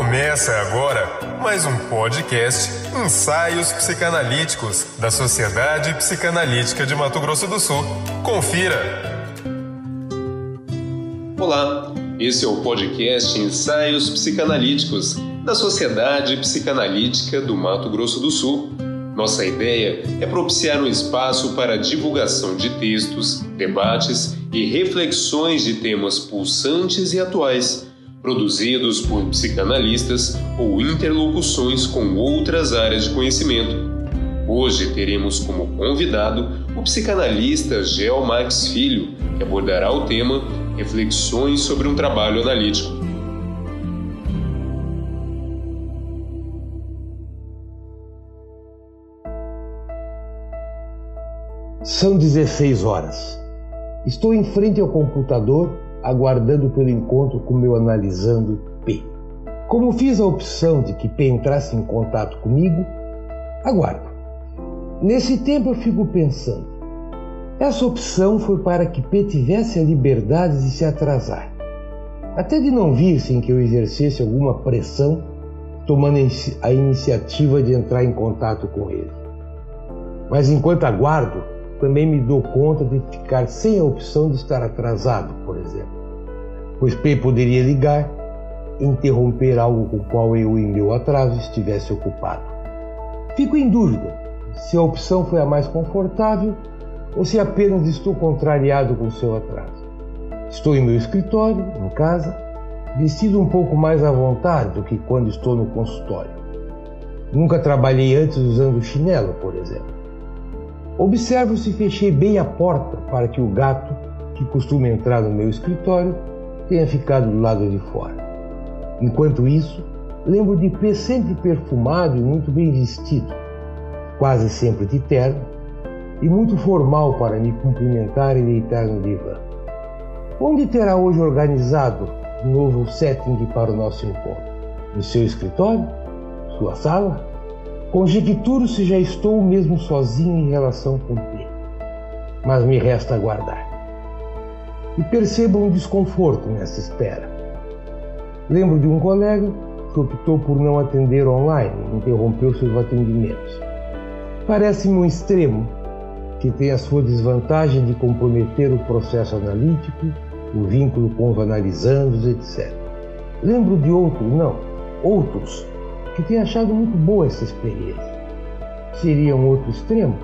Começa agora mais um podcast Ensaios Psicanalíticos da Sociedade Psicanalítica de Mato Grosso do Sul. Confira! Olá, esse é o podcast Ensaios Psicanalíticos da Sociedade Psicanalítica do Mato Grosso do Sul. Nossa ideia é propiciar um espaço para a divulgação de textos, debates e reflexões de temas pulsantes e atuais produzidos por psicanalistas ou interlocuções com outras áreas de conhecimento. Hoje teremos como convidado o psicanalista Gel Max Filho, que abordará o tema Reflexões sobre um trabalho analítico. São 16 horas. Estou em frente ao computador aguardando pelo encontro com meu analisando P. Como fiz a opção de que P entrasse em contato comigo, aguardo. Nesse tempo eu fico pensando. Essa opção foi para que P tivesse a liberdade de se atrasar, até de não vir sem que eu exercesse alguma pressão, tomando a iniciativa de entrar em contato com ele. Mas enquanto aguardo, também me dou conta de ficar sem a opção de estar atrasado, por exemplo. Pois P poderia ligar interromper algo com o qual eu, em meu atraso, estivesse ocupado. Fico em dúvida se a opção foi a mais confortável ou se apenas estou contrariado com seu atraso. Estou em meu escritório, em casa, vestido um pouco mais à vontade do que quando estou no consultório. Nunca trabalhei antes usando chinelo, por exemplo. Observo se fechei bem a porta para que o gato, que costuma entrar no meu escritório, tenha ficado do lado de fora. Enquanto isso, lembro de P sempre perfumado e muito bem vestido, quase sempre de terno, e muito formal para me cumprimentar e deitar no divã. Onde terá hoje organizado um novo setting para o nosso encontro? No seu escritório? Sua sala? Conjecturo se já estou mesmo sozinho em relação com P. Mas me resta aguardar. E percebo um desconforto nessa espera. Lembro de um colega que optou por não atender online interrompeu seus atendimentos. Parece-me um extremo que tem a sua desvantagem de comprometer o processo analítico, o vínculo com os analisandos, etc. Lembro de outro, não, outros que tem achado muito boa essa experiência. Seria um outro extremo?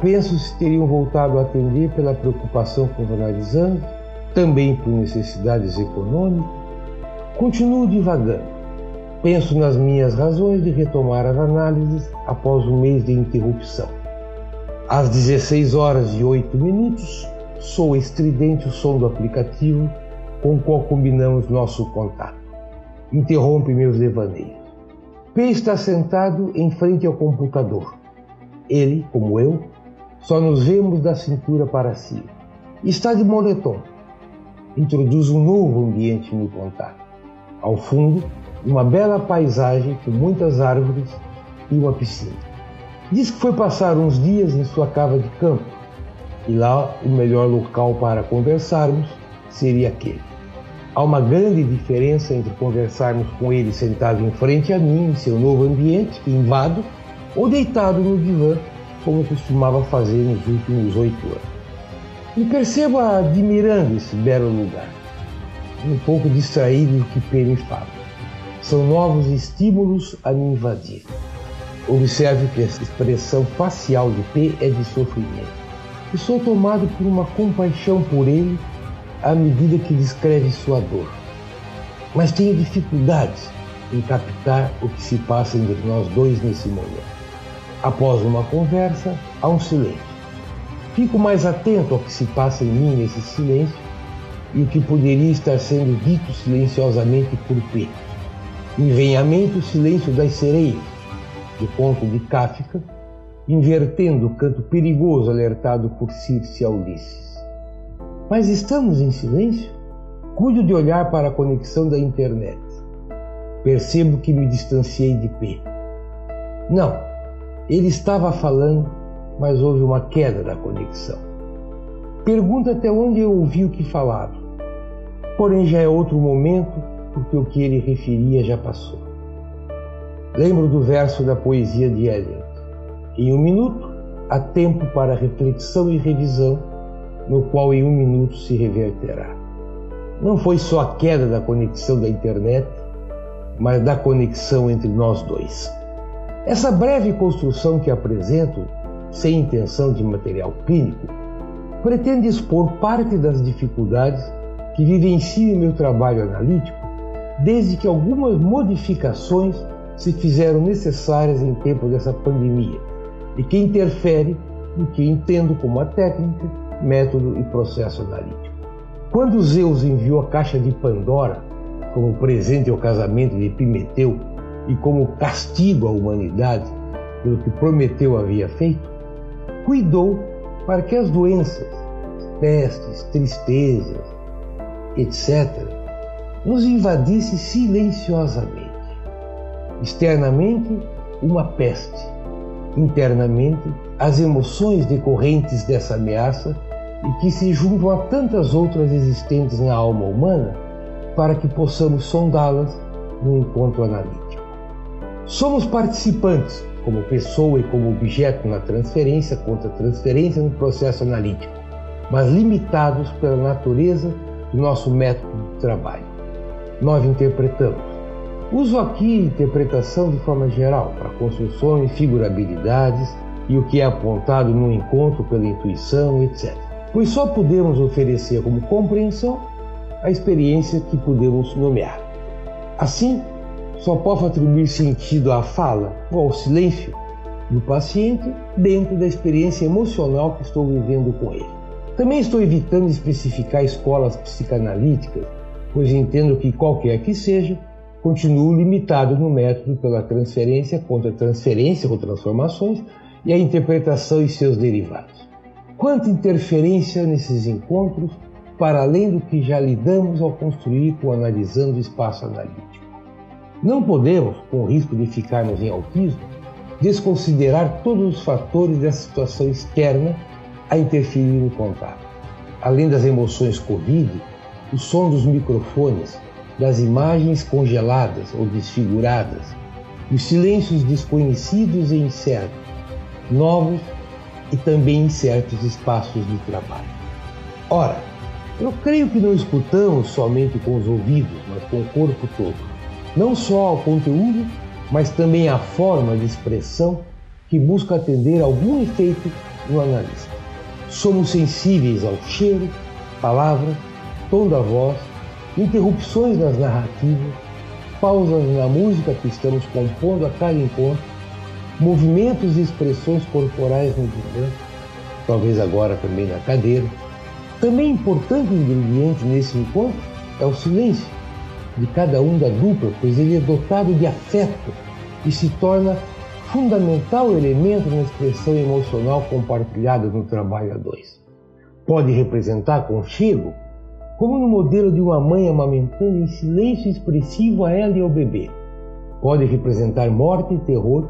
Penso se teriam voltado a atender pela preocupação com os analisandos, também por necessidades econômicas. Continuo divagando. Penso nas minhas razões de retomar as análises após um mês de interrupção. Às 16 horas e 8 minutos, soa estridente o som do aplicativo com o qual combinamos nosso contato. Interrompe meus devaneios. P está sentado em frente ao computador. Ele, como eu, só nos vemos da cintura para cima. Está de moletom. Introduz um novo ambiente no contato. Ao fundo, uma bela paisagem com muitas árvores e uma piscina. Diz que foi passar uns dias em sua cava de campo e lá o melhor local para conversarmos seria aquele. Há uma grande diferença entre conversarmos com ele sentado em frente a mim, em seu novo ambiente, que invado, ou deitado no divã, como costumava fazer nos últimos oito anos. Me percebo admirando esse belo lugar, um pouco distraído do que P me fala. São novos estímulos a me invadir. Observe que a expressão facial de P é de sofrimento. E sou tomado por uma compaixão por ele à medida que descreve sua dor. Mas tenho dificuldades em captar o que se passa entre nós dois nesse momento. Após uma conversa, há um silêncio. Fico mais atento ao que se passa em mim nesse silêncio e o que poderia estar sendo dito silenciosamente por P. Me vem à mente o silêncio das sereias, do conto de Kafka, invertendo o canto perigoso alertado por Circe a Ulisses. Mas estamos em silêncio? Cuido de olhar para a conexão da internet. Percebo que me distanciei de P. Não, ele estava falando, mas houve uma queda da conexão. Pergunta até onde eu ouvi o que falava. Porém, já é outro momento porque o que ele referia já passou. Lembro do verso da poesia de Eliot. Em um minuto há tempo para reflexão e revisão, no qual em um minuto se reverterá. Não foi só a queda da conexão da internet, mas da conexão entre nós dois. Essa breve construção que apresento, sem intenção de material clínico, pretende expor parte das dificuldades que vivencio meu trabalho analítico, desde que algumas modificações se fizeram necessárias em tempo dessa pandemia e que interfere no que entendo como a técnica, método e processo analítico. Quando Zeus enviou a caixa de Pandora como presente ao casamento de Epimeteu e como castigo à humanidade pelo que Prometeu havia feito, cuidou para que as doenças, pestes, tristezas, etc., nos invadissem silenciosamente. Externamente, uma peste, internamente, as emoções decorrentes dessa ameaça e que se juntam a tantas outras existentes na alma humana para que possamos sondá-las no encontro analítico. Somos participantes, como pessoa e como objeto na transferência contra transferência no processo analítico, mas limitados pela natureza do nosso método de trabalho. Nós interpretamos. Uso aqui interpretação de forma geral para construções, figurabilidades e o que é apontado no encontro pela intuição, etc pois só podemos oferecer como compreensão a experiência que podemos nomear. Assim, só posso atribuir sentido à fala ou ao silêncio do paciente dentro da experiência emocional que estou vivendo com ele. Também estou evitando especificar escolas psicanalíticas, pois entendo que qualquer que seja, continuo limitado no método pela transferência contra transferência ou transformações e a interpretação e seus derivados. Quanta interferência nesses encontros, para além do que já lidamos ao construir com analisando o espaço analítico. Não podemos, com o risco de ficarmos em autismo, desconsiderar todos os fatores dessa situação externa a interferir no contato. Além das emoções Covid, o som dos microfones, das imagens congeladas ou desfiguradas, os silêncios desconhecidos e incertos, novos e também em certos espaços de trabalho. Ora, eu creio que não escutamos somente com os ouvidos, mas com o corpo todo. Não só ao conteúdo, mas também à forma de expressão que busca atender algum efeito no analista. Somos sensíveis ao cheiro, palavras, tom da voz, interrupções nas narrativas, pausas na música que estamos compondo a cada encontro movimentos e expressões corporais no divã, talvez agora também na cadeira. Também importante ingrediente nesse encontro é o silêncio de cada um da dupla, pois ele é dotado de afeto e se torna fundamental elemento na expressão emocional compartilhada no trabalho a dois. Pode representar conchego, como no modelo de uma mãe amamentando em silêncio expressivo a ela e ao bebê. Pode representar morte e terror,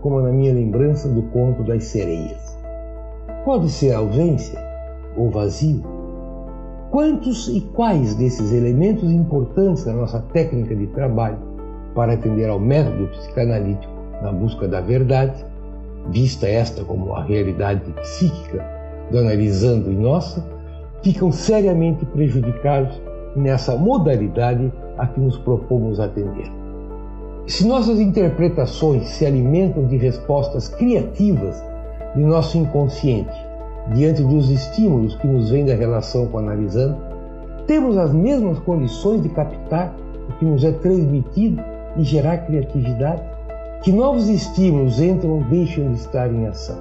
como na minha lembrança do conto das sereias. Pode ser ausência ou vazio. Quantos e quais desses elementos importantes da nossa técnica de trabalho para atender ao método psicanalítico na busca da verdade, vista esta como a realidade psíquica do analisando e nossa, ficam seriamente prejudicados nessa modalidade a que nos propomos atender? Se nossas interpretações se alimentam de respostas criativas de nosso inconsciente diante dos estímulos que nos vêm da relação com o analisando, temos as mesmas condições de captar o que nos é transmitido e gerar criatividade? Que novos estímulos entram ou deixam de estar em ação?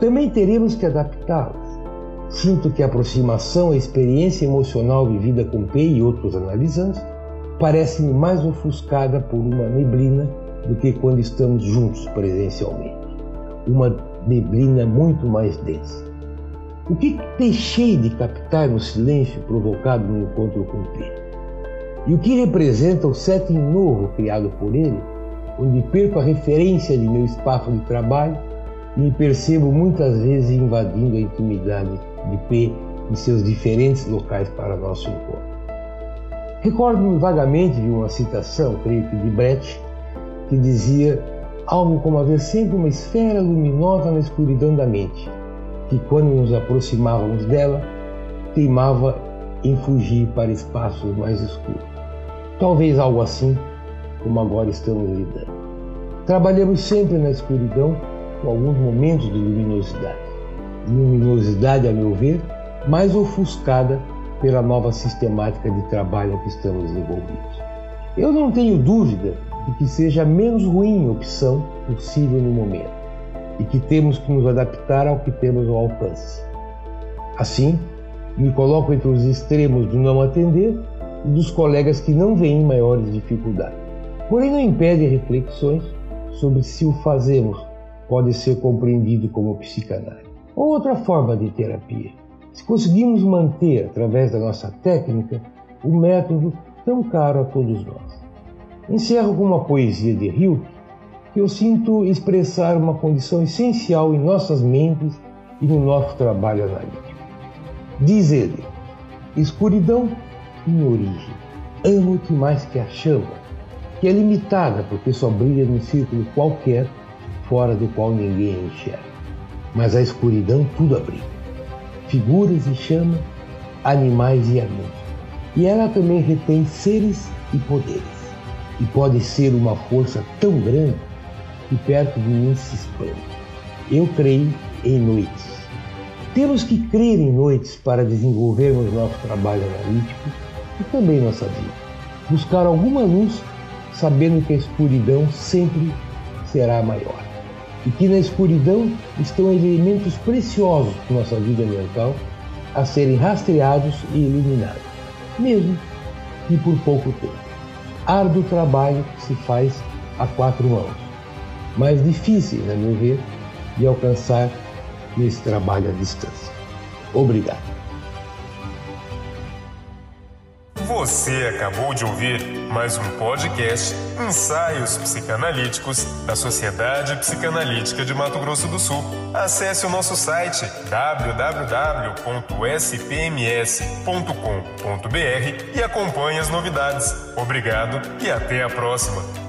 Também teremos que adaptá-las. Sinto que a aproximação à experiência emocional vivida com P e outros analisantes parece-me mais ofuscada por uma neblina do que quando estamos juntos presencialmente. Uma neblina muito mais densa. O que deixei de captar no silêncio provocado no encontro com Pedro? E o que representa o setting novo criado por ele, onde perco a referência de meu espaço de trabalho e me percebo muitas vezes invadindo a intimidade de P em seus diferentes locais para nosso encontro? Recordo-me vagamente de uma citação, creio que de Brecht, que dizia algo como haver sempre uma esfera luminosa na escuridão da mente, que quando nos aproximávamos dela, teimava em fugir para espaços mais escuros. Talvez algo assim como agora estamos lidando. Trabalhamos sempre na escuridão com alguns momentos de luminosidade. Luminosidade, a meu ver, mais ofuscada pela nova sistemática de trabalho que estamos envolvidos. Eu não tenho dúvida de que seja a menos ruim opção possível no momento e que temos que nos adaptar ao que temos ao alcance. Assim, me coloco entre os extremos do não atender e dos colegas que não veem maiores dificuldades. Porém, não impede reflexões sobre se o fazemos pode ser compreendido como psicanálise. Ou outra forma de terapia. Se conseguimos manter, através da nossa técnica, o método tão caro a todos nós. Encerro com uma poesia de Rio que eu sinto expressar uma condição essencial em nossas mentes e no nosso trabalho analítico. Diz ele: escuridão, minha origem, amo-te mais que a chama, que é limitada porque só brilha num círculo qualquer, fora do qual ninguém enxerga. Mas a escuridão tudo abriga figuras e chama, animais e amigos. E ela também retém seres e poderes. E pode ser uma força tão grande que perto de mim se expande. Eu creio em noites. Temos que crer em noites para desenvolvermos nosso trabalho analítico e também nossa vida. Buscar alguma luz, sabendo que a escuridão sempre será maior e que na escuridão estão elementos preciosos de nossa vida mental a serem rastreados e eliminados, mesmo que por pouco tempo. Árduo trabalho que se faz a quatro mãos, mas difícil, na meu ver, de alcançar nesse trabalho à distância. Obrigado. Você acabou de ouvir mais um podcast Ensaios Psicanalíticos da Sociedade Psicanalítica de Mato Grosso do Sul. Acesse o nosso site www.spms.com.br e acompanhe as novidades. Obrigado e até a próxima.